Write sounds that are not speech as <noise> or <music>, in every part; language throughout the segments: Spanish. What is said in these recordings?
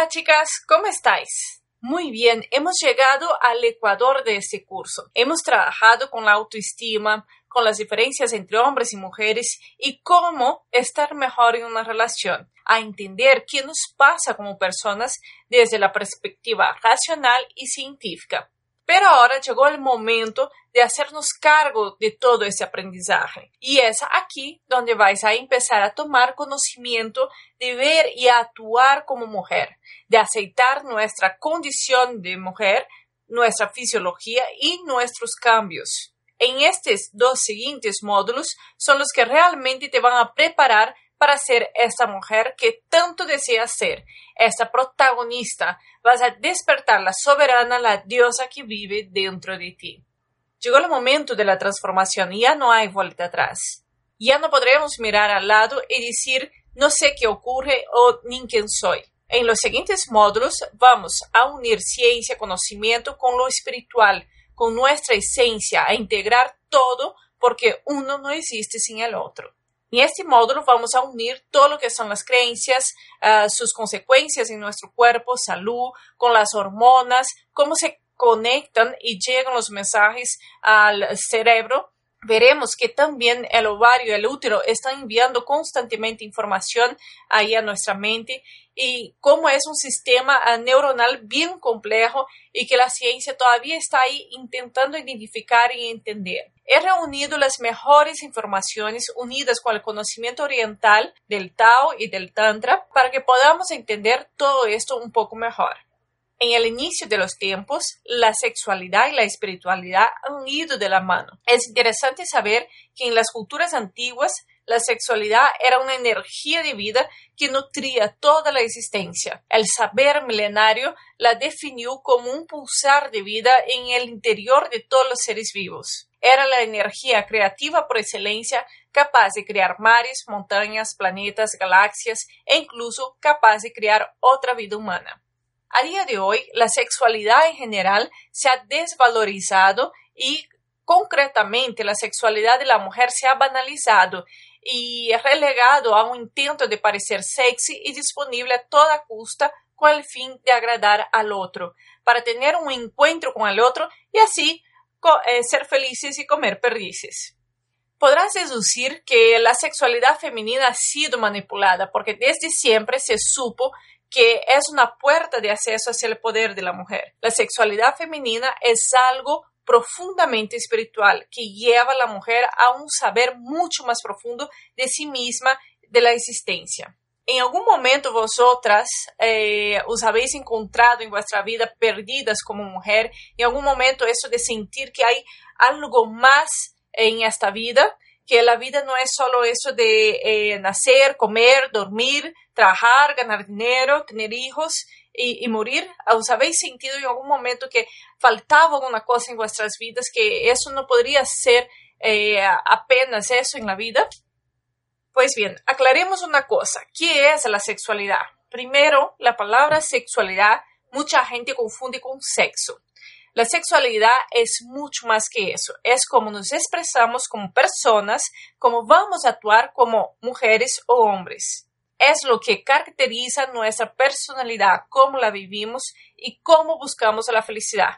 Hola chicas, ¿cómo estáis? Muy bien, hemos llegado al ecuador de este curso. Hemos trabajado con la autoestima, con las diferencias entre hombres y mujeres y cómo estar mejor en una relación, a entender qué nos pasa como personas desde la perspectiva racional y científica. Pero ahora llegó el momento de hacernos cargo de todo ese aprendizaje. Y es aquí donde vais a empezar a tomar conocimiento de ver y actuar como mujer, de aceitar nuestra condición de mujer, nuestra fisiología y nuestros cambios. En estos dos siguientes módulos son los que realmente te van a preparar para ser esta mujer que tanto deseas ser, esta protagonista. Vas a despertar la soberana, la diosa que vive dentro de ti. Llegó el momento de la transformación y ya no hay vuelta atrás. Ya no podremos mirar al lado y decir no sé qué ocurre o ni quién soy. En los siguientes módulos vamos a unir ciencia, conocimiento con lo espiritual, con nuestra esencia, a integrar todo porque uno no existe sin el otro. En este módulo vamos a unir todo lo que son las creencias, uh, sus consecuencias en nuestro cuerpo, salud, con las hormonas, cómo se conectan y llegan los mensajes al cerebro. Veremos que también el ovario el útero están enviando constantemente información ahí a nuestra mente y cómo es un sistema uh, neuronal bien complejo y que la ciencia todavía está ahí intentando identificar y entender. He reunido las mejores informaciones unidas con el conocimiento oriental del Tao y del Tantra para que podamos entender todo esto un poco mejor. En el inicio de los tiempos, la sexualidad y la espiritualidad han ido de la mano. Es interesante saber que en las culturas antiguas la sexualidad era una energía de vida que nutría toda la existencia. El saber milenario la definió como un pulsar de vida en el interior de todos los seres vivos. Era la energía creativa por excelencia capaz de crear mares, montañas, planetas, galaxias e incluso capaz de crear otra vida humana. A día de hoy, la sexualidad en general se ha desvalorizado y concretamente la sexualidad de la mujer se ha banalizado y relegado a un intento de parecer sexy y disponible a toda costa con el fin de agradar al otro, para tener un encuentro con el otro y así eh, ser felices y comer perdices. Podrás deducir que la sexualidad femenina ha sido manipulada porque desde siempre se supo que es una puerta de acceso hacia el poder de la mujer. La sexualidad femenina es algo profundamente espiritual que lleva a la mujer a un saber mucho más profundo de sí misma, de la existencia. En algún momento vosotras eh, os habéis encontrado en vuestra vida perdidas como mujer, en algún momento eso de sentir que hay algo más en esta vida, que la vida no es solo eso de eh, nacer, comer, dormir, trabajar, ganar dinero, tener hijos, y, morir? ¿Os habéis sentido en algún momento que faltaba alguna cosa en vuestras vidas, que eso no podría ser eh, apenas eso en la vida? Pues bien, aclaremos una cosa. ¿Qué es la sexualidad? Primero, la palabra sexualidad mucha gente confunde con sexo. La sexualidad es mucho más que eso. Es como nos expresamos como personas, como vamos a actuar como mujeres o hombres es lo que caracteriza nuestra personalidad, cómo la vivimos y cómo buscamos la felicidad.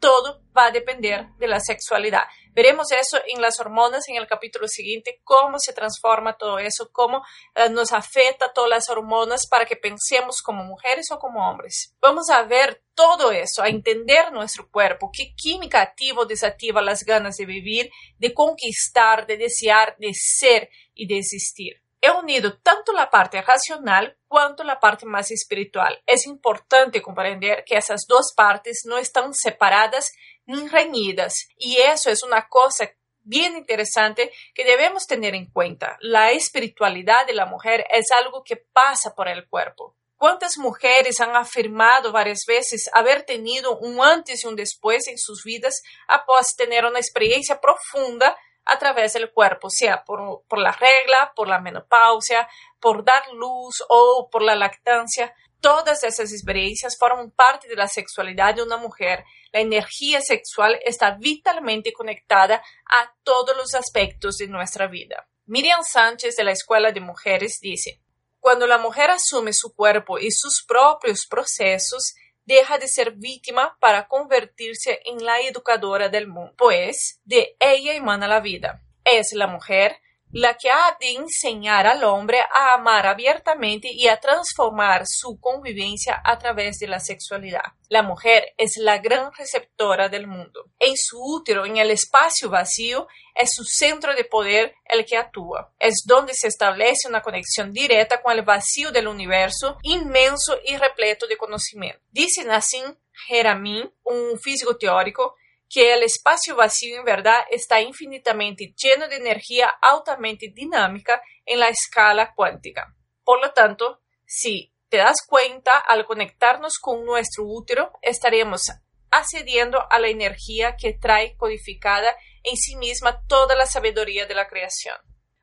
Todo va a depender de la sexualidad. Veremos eso en las hormonas en el capítulo siguiente, cómo se transforma todo eso, cómo eh, nos afecta todas las hormonas para que pensemos como mujeres o como hombres. Vamos a ver todo eso, a entender nuestro cuerpo, qué química activa o desactiva las ganas de vivir, de conquistar, de desear, de ser y de existir he unido tanto la parte racional cuanto la parte más espiritual. Es importante comprender que esas dos partes no están separadas ni reñidas y eso es una cosa bien interesante que debemos tener en cuenta. La espiritualidad de la mujer es algo que pasa por el cuerpo. ¿Cuántas mujeres han afirmado varias veces haber tenido un antes y un después en sus vidas após tener una experiencia profunda a través del cuerpo, sea por, por la regla, por la menopausia, por dar luz o por la lactancia. Todas esas experiencias forman parte de la sexualidad de una mujer. La energía sexual está vitalmente conectada a todos los aspectos de nuestra vida. Miriam Sánchez de la Escuela de Mujeres dice, Cuando la mujer asume su cuerpo y sus propios procesos, deja de ser víctima para convertirse en la educadora del mundo, pues de ella emana la vida. Es la mujer la que ha de enseñar al hombre a amar abiertamente y a transformar su convivencia a través de la sexualidad. La mujer es la gran receptora del mundo. En su útero, en el espacio vacío, es su centro de poder el que actúa. Es donde se establece una conexión directa con el vacío del universo, inmenso y repleto de conocimiento. Dice Nassim Haramein, un físico teórico, que el espacio vacío en verdad está infinitamente lleno de energía altamente dinámica en la escala cuántica. Por lo tanto, si te das cuenta, al conectarnos con nuestro útero, estaremos accediendo a la energía que trae codificada en sí misma toda la sabiduría de la creación.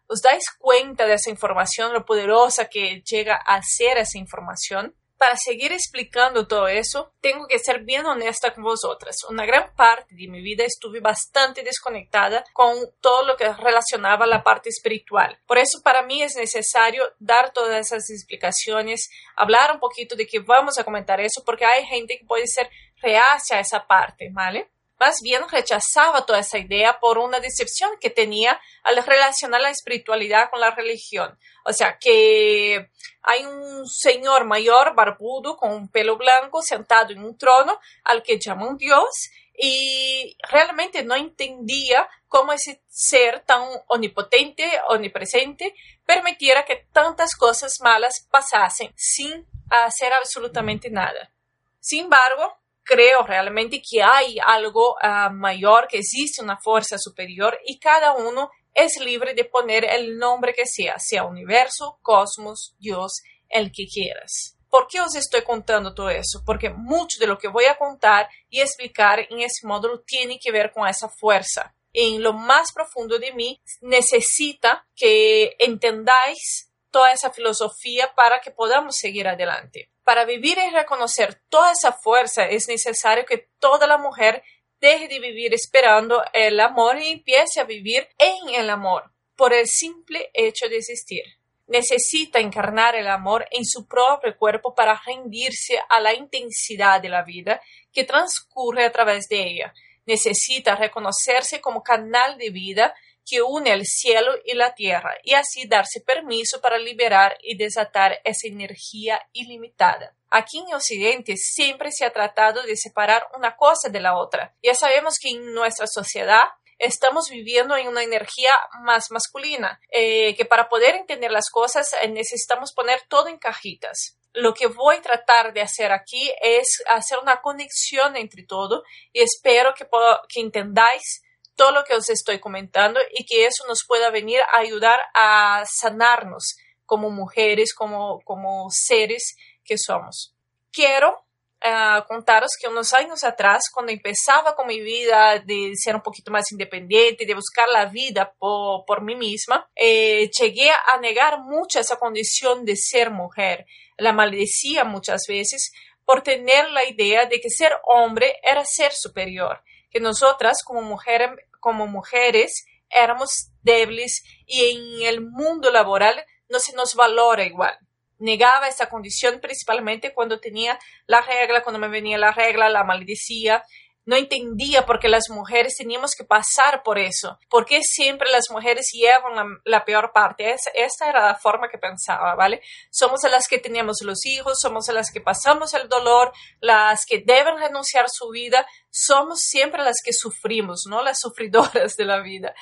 ¿Os dais cuenta de esa información, lo poderosa que llega a ser esa información? Para seguir explicando todo eso, tengo que ser bien honesta con vosotras. Una gran parte de mi vida estuve bastante desconectada con todo lo que relacionaba la parte espiritual. Por eso para mí es necesario dar todas esas explicaciones, hablar un poquito de que vamos a comentar eso, porque hay gente que puede ser reacia a esa parte, ¿vale? Más bien rechazaba toda esa idea por una decepción que tenía al relacionar la espiritualidad con la religión. O sea, que hay un señor mayor, barbudo, con un pelo blanco, sentado en un trono al que llaman Dios y realmente no entendía cómo ese ser tan omnipotente, omnipresente, permitiera que tantas cosas malas pasasen sin hacer absolutamente nada. Sin embargo, creo realmente que hay algo uh, mayor, que existe una fuerza superior y cada uno es libre de poner el nombre que sea, sea universo, cosmos, Dios, el que quieras. ¿Por qué os estoy contando todo eso? Porque mucho de lo que voy a contar y explicar en este módulo tiene que ver con esa fuerza. En lo más profundo de mí necesita que entendáis toda esa filosofía para que podamos seguir adelante. Para vivir y reconocer toda esa fuerza es necesario que toda la mujer deje de vivir esperando el amor y empiece a vivir en el amor por el simple hecho de existir. Necesita encarnar el amor en su propio cuerpo para rendirse a la intensidad de la vida que transcurre a través de ella. Necesita reconocerse como canal de vida que une el cielo y la tierra y así darse permiso para liberar y desatar esa energía ilimitada. Aquí en Occidente siempre se ha tratado de separar una cosa de la otra. Ya sabemos que en nuestra sociedad estamos viviendo en una energía más masculina, eh, que para poder entender las cosas eh, necesitamos poner todo en cajitas. Lo que voy a tratar de hacer aquí es hacer una conexión entre todo y espero que, que entendáis todo lo que os estoy comentando y que eso nos pueda venir a ayudar a sanarnos como mujeres, como, como seres que somos. Quiero uh, contaros que unos años atrás, cuando empezaba con mi vida de ser un poquito más independiente, de buscar la vida por, por mí misma, eh, llegué a negar mucho esa condición de ser mujer. La maldecía muchas veces por tener la idea de que ser hombre era ser superior que nosotras como, mujer, como mujeres éramos débiles y en el mundo laboral no se nos valora igual. Negaba esa condición principalmente cuando tenía la regla, cuando me venía la regla, la maldecía no entendía por qué las mujeres teníamos que pasar por eso, por qué siempre las mujeres llevan la, peor parte. Es, esta era la forma que pensaba, ¿vale? Somos las que tenemos los hijos, somos las que pasamos el dolor, las que deben renunciar su vida, somos siempre las que sufrimos, ¿no? Las sufridoras de la vida.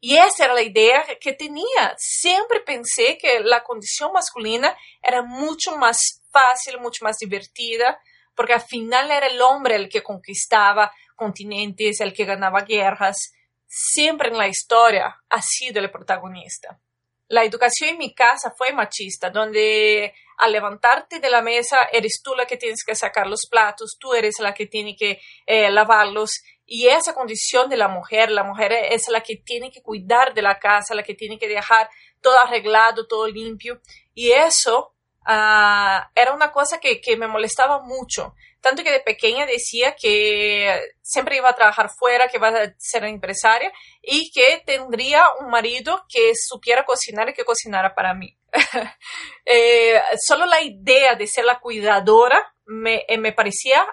Y esa era la idea que tenía. Siempre pensé que la condición masculina era mucho más fácil, mucho más divertida, porque al final era el hombre el que conquistaba continentes, el que ganaba guerras. Siempre en la historia ha sido el protagonista. La educación en mi casa fue machista, donde al levantarte de la mesa eres tú la que tienes que sacar los platos, tú eres la que tiene que eh, lavarlos. Y esa condición de la mujer, la mujer es la que tiene que cuidar de la casa, la que tiene que dejar todo arreglado, todo limpio. Y eso Ah, era una cosa que, que, me molestaba mucho. Tanto que de pequeña decía que siempre iba a trabajar fuera, que iba a ser empresaria y que tendría un marido que supiera cocinar y que cocinara para mí. <laughs> eh, solo la idea de ser la cuidadora me, eh, me parecía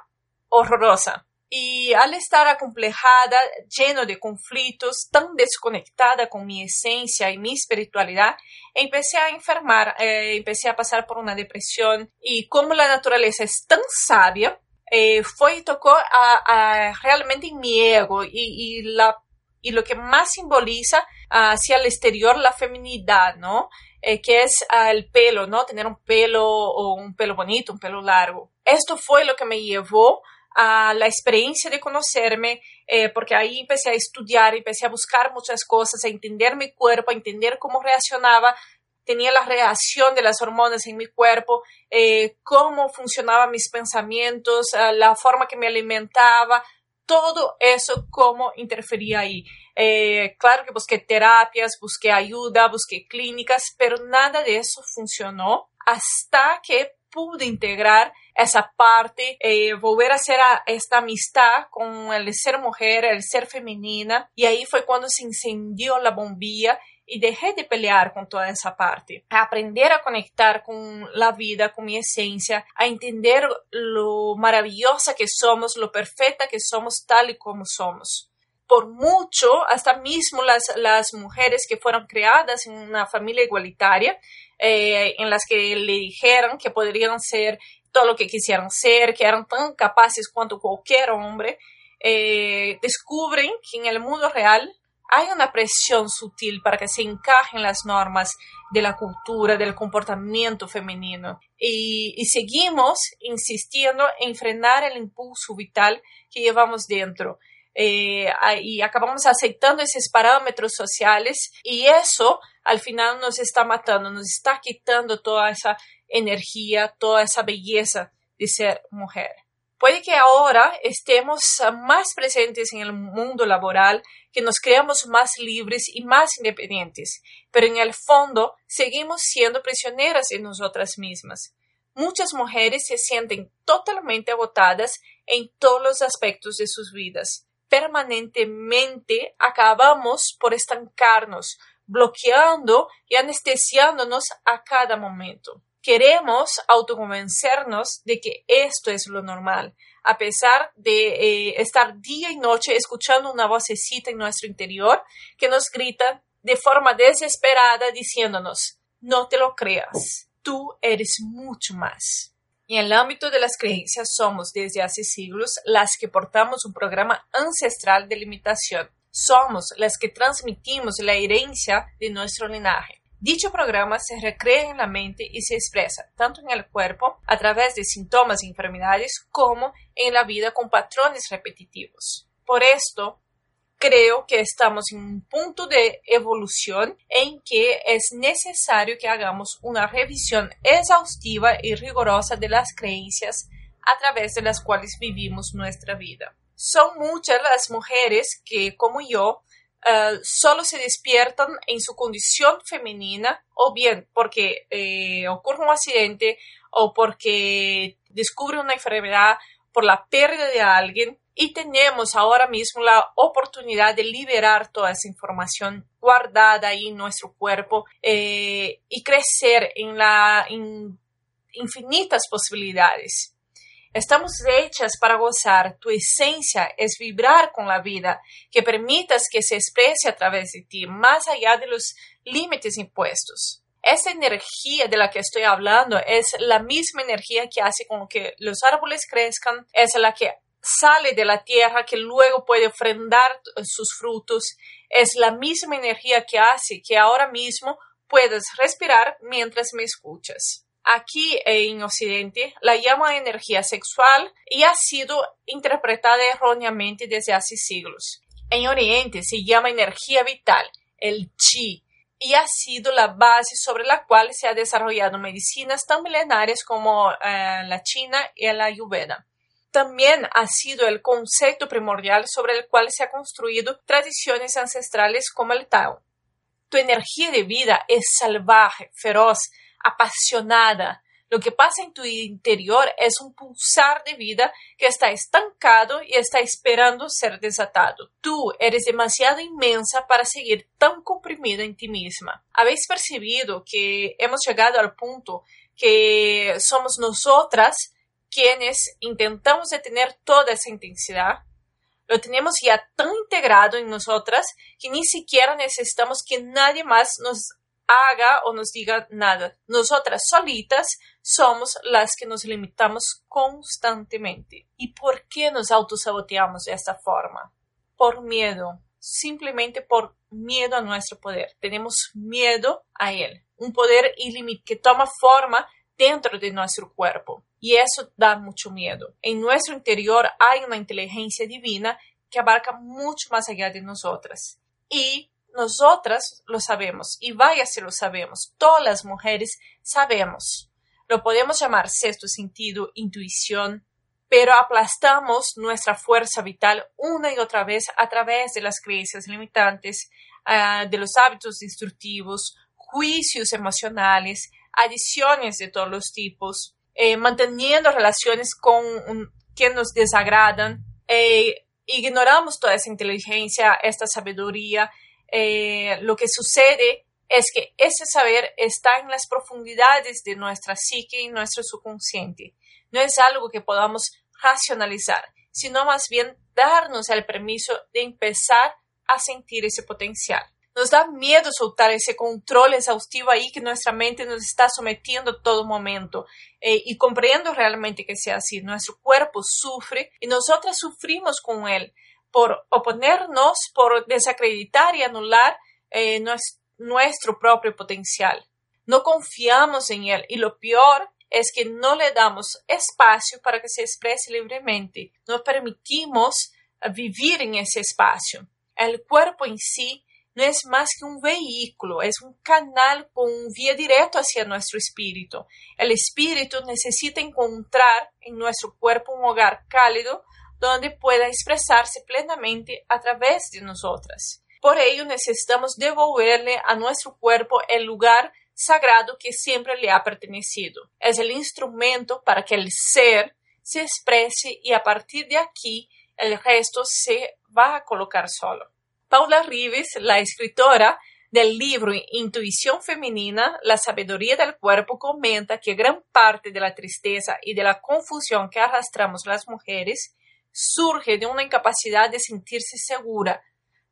horrorosa. Y al estar acomplejada, lleno de conflictos, tan desconectada con mi esencia y mi espiritualidad, empecé a enfermar, eh, empecé a pasar por una depresión y como la naturaleza es tan sabia, eh, fue y tocó a, realmente en mi ego y, lo que más simboliza hacia el exterior la feminidad, ¿no? Eh, que es ah, el pelo, ¿no? Tener un pelo o un pelo bonito, un pelo largo. Esto fue lo que me llevó a la experiencia de conocerme, eh, porque ahí empecé a estudiar, empecé a buscar muchas cosas, a entender mi cuerpo, a entender cómo reaccionaba, tenía la reacción de las hormonas en mi cuerpo, eh, cómo funcionaban mis pensamientos, eh, la forma que me alimentaba, todo eso, cómo interfería ahí. claro que busqué terapias, busqué ayuda, busqué clínicas, pero nada de eso funcionó hasta que pude integrar esa parte, eh, volver a hacer esta amistad con el ser mujer, el ser femenina. Y ahí fue cuando se incendió la bombilla y dejé de pelear con toda esa parte. A aprender a conectar con la vida, con mi esencia, a entender lo maravillosa que somos, lo perfecta que somos tal y como somos por mucho, hasta mismo las, las mujeres que fueron creadas en una familia igualitaria, eh, en las que le dijeron que podrían ser todo lo que quisieran ser, que eran tan capaces cuanto cualquier hombre, eh, descubren que en el mundo real hay una presión sutil para que se encajen las normas de la cultura, del comportamiento femenino. Y, y, seguimos insistiendo en frenar el impulso vital que llevamos dentro eh, y acabamos aceptando esos parámetros sociales y eso al final nos está matando, nos está quitando toda esa energía, toda esa belleza de ser mujer. Puede que ahora estemos más presentes en el mundo laboral, que nos creamos más libres y más independientes, pero en el fondo seguimos siendo prisioneras de nosotras mismas. Muchas mujeres se sienten totalmente agotadas en todos los aspectos de sus vidas permanentemente acabamos por estancarnos, bloqueando y anestesiándonos a cada momento. Queremos autoconvencernos de que esto es lo normal, a pesar de eh, estar día y noche escuchando una vocecita en nuestro interior que nos grita de forma desesperada diciéndonos, no te lo creas, tú eres mucho más. Y en el ámbito de las creencias somos desde hace siglos las que portamos un programa ancestral de limitación. Somos las que transmitimos la herencia de nuestro linaje. Dicho programa se recrea en la mente y se expresa tanto en el cuerpo a través de síntomas y enfermedades como en la vida con patrones repetitivos. Por esto, creo que estamos en un punto de evolución en que es necesario que hagamos una revisión exhaustiva y rigurosa de las creencias a través de las cuales vivimos nuestra vida. Son muchas las mujeres que, como yo, uh, solo se despiertan en su condición femenina o bien porque eh, ocurre un accidente o porque descubre una enfermedad por la pérdida de alguien y tenemos ahora mismo la oportunidad de liberar toda esa información guardada ahí en nuestro cuerpo eh, y crecer en las infinitas posibilidades. Estamos hechas para gozar. Tu esencia es vibrar con la vida, que permitas que se exprese a través de ti, más allá de los límites impuestos. Esa energía de la que estoy hablando es la misma energía que hace con que los árboles crezcan, es la que sale de la tierra que luego puede ofrendar sus frutos, es la misma energía que hace que ahora mismo puedas respirar mientras me escuchas. Aquí en Occidente la llama energía sexual y ha sido interpretada erróneamente desde hace siglos. En Oriente se llama energía vital, el chi, y ha sido la base sobre la cual se han desarrollado medicinas tan milenarias como eh, la China y la Ayurveda también ha sido el concepto primordial sobre el cual se han construido tradiciones ancestrales como el Tao. Tu energía de vida es salvaje, feroz, apasionada, Lo que pasa en tu interior es un pulsar de vida que está estancado y está esperando ser desatado. Tú eres demasiado inmensa para seguir tan comprimida en ti misma. ¿Habéis percibido que hemos llegado al punto que somos nosotras quienes intentamos detener toda esa intensidad? Lo tenemos ya tan integrado en nosotras que ni siquiera necesitamos que nadie más nos haga o nos diga nada. Nosotras solitas somos las que nos limitamos constantemente. ¿Y por qué nos autosaboteamos de esta forma? Por miedo, simplemente por miedo a nuestro poder. Tenemos miedo a él, un poder ilimitado que toma forma dentro de nuestro cuerpo. Y eso da mucho miedo. En nuestro interior hay una inteligencia divina que abarca mucho más allá de nosotras. Y nosotras lo sabemos, y vaya si lo sabemos, todas las mujeres sabemos. Lo podemos llamar sexto sentido, intuición, pero aplastamos nuestra fuerza vital una y otra vez a través de las creencias limitantes, ah, de los hábitos destructivos, juicios emocionales, adiciones de todos los tipos, eh, manteniendo relaciones con quien nos desagradan, eh, ignoramos toda esa inteligencia, esta sabiduría eh, lo que sucede es que ese saber está en las profundidades de nuestra psique y nuestro subconsciente. No es algo que podamos racionalizar, sino más bien darnos el permiso de empezar a sentir ese potencial. Nos da miedo soltar ese control exhaustivo ahí que nuestra mente nos está sometiendo todo momento. Eh, y comprendo realmente que sea así. Nuestro cuerpo sufre y nosotras sufrimos con él por oponernos, por desacreditar y anular eh, nuestro propio potencial. No confiamos en él y lo peor es que no le damos espacio para que se exprese libremente. No permitimos vivir en ese espacio. El cuerpo en sí no es más que un vehículo, es un canal con un vía directo hacia nuestro espíritu. El espíritu necesita encontrar en nuestro cuerpo un hogar cálido donde pueda expresarse plenamente a través de nosotras. Por ello necesitamos devolverle a nuestro cuerpo el lugar sagrado que siempre le ha pertenecido. Es el instrumento para que el ser se exprese y a partir de aquí el resto se va a colocar solo. Paula Rives, la escritora del libro Intuición Femenina, la sabiduría del cuerpo, comenta que gran parte de la tristeza y de la confusión que arrastramos las mujeres surge de una incapacidad de sentirse segura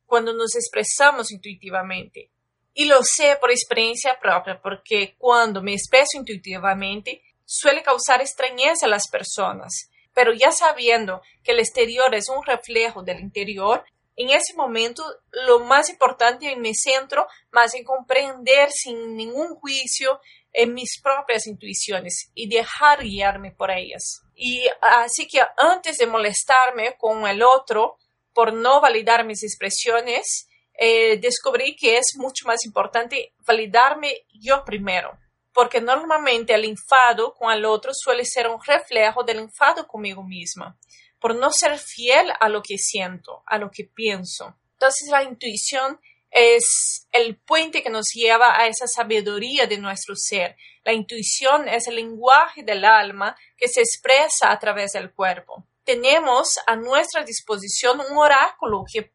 cuando nos expresamos intuitivamente. Y lo sé por experiencia propia, porque cuando me expreso intuitivamente suele causar extrañeza a las personas. Pero ya sabiendo que el exterior es un reflejo del interior, en ese momento lo más importante en mi centro, más en comprender sin ningún juicio en mis propias intuiciones y dejar guiarme por ellas. Y así que antes de molestarme con el otro por no validar mis expresiones, eh, descubrí que es mucho más importante validarme yo primero, porque normalmente el enfado con el otro suele ser un reflejo del enfado conmigo misma, por no ser fiel a lo que siento, a lo que pienso. Entonces la intuición es el puente que nos lleva a esa sabiduría de nuestro ser. La intuición es el lenguaje del alma que se expresa a través del cuerpo. Tenemos a nuestra disposición un oráculo que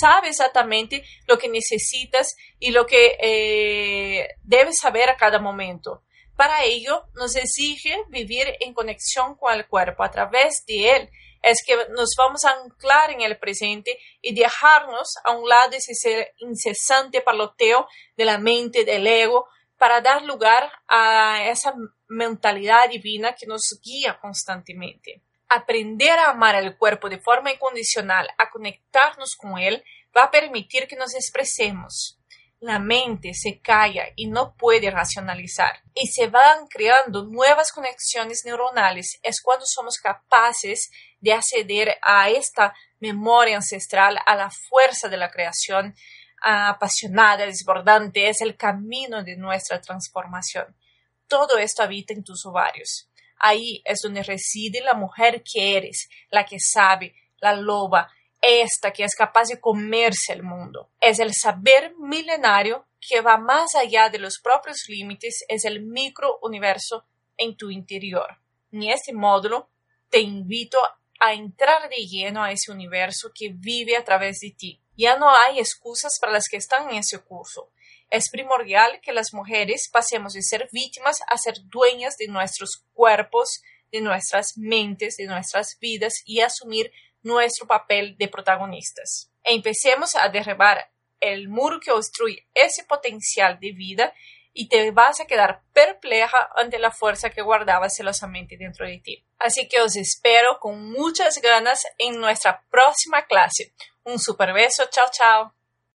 sabe exactamente lo que necesitas y lo que eh, debes saber a cada momento. Para ello, nos exige vivir en conexión con el cuerpo a través de él es que nos vamos a anclar en el presente y dejarnos a un lado ese incesante paloteo de la mente, del ego, para dar lugar a esa mentalidad divina que nos guía constantemente. Aprender a amar el cuerpo de forma incondicional, a conectarnos con él, va a permitir que nos expresemos, la mente se calla y no puede racionalizar y se van creando nuevas conexiones neuronales. Es cuando somos capaces de acceder a esta memoria ancestral, a la fuerza de la creación apasionada, desbordante. Es el camino de nuestra transformación. Todo esto habita en tus ovarios. Ahí es donde reside la mujer que eres, la que sabe, la loba, esta que es capaz de comerse el mundo. Es el saber milenario que va más allá de los propios límites, es el microuniverso en tu interior. En este módulo te invito a entrar de lleno a ese universo que vive a través de ti. Ya no hay excusas para las que están en ese curso. Es primordial que las mujeres pasemos de ser víctimas a ser dueñas de nuestros cuerpos, de nuestras mentes, de nuestras vidas y asumir nuestro papel de protagonistas. E empecemos a derribar el muro que obstruye ese potencial de vida y te vas a quedar perpleja ante la fuerza que guardabas celosamente dentro de ti. Así que os espero con muchas ganas en nuestra próxima clase. Un super beso, chao chao.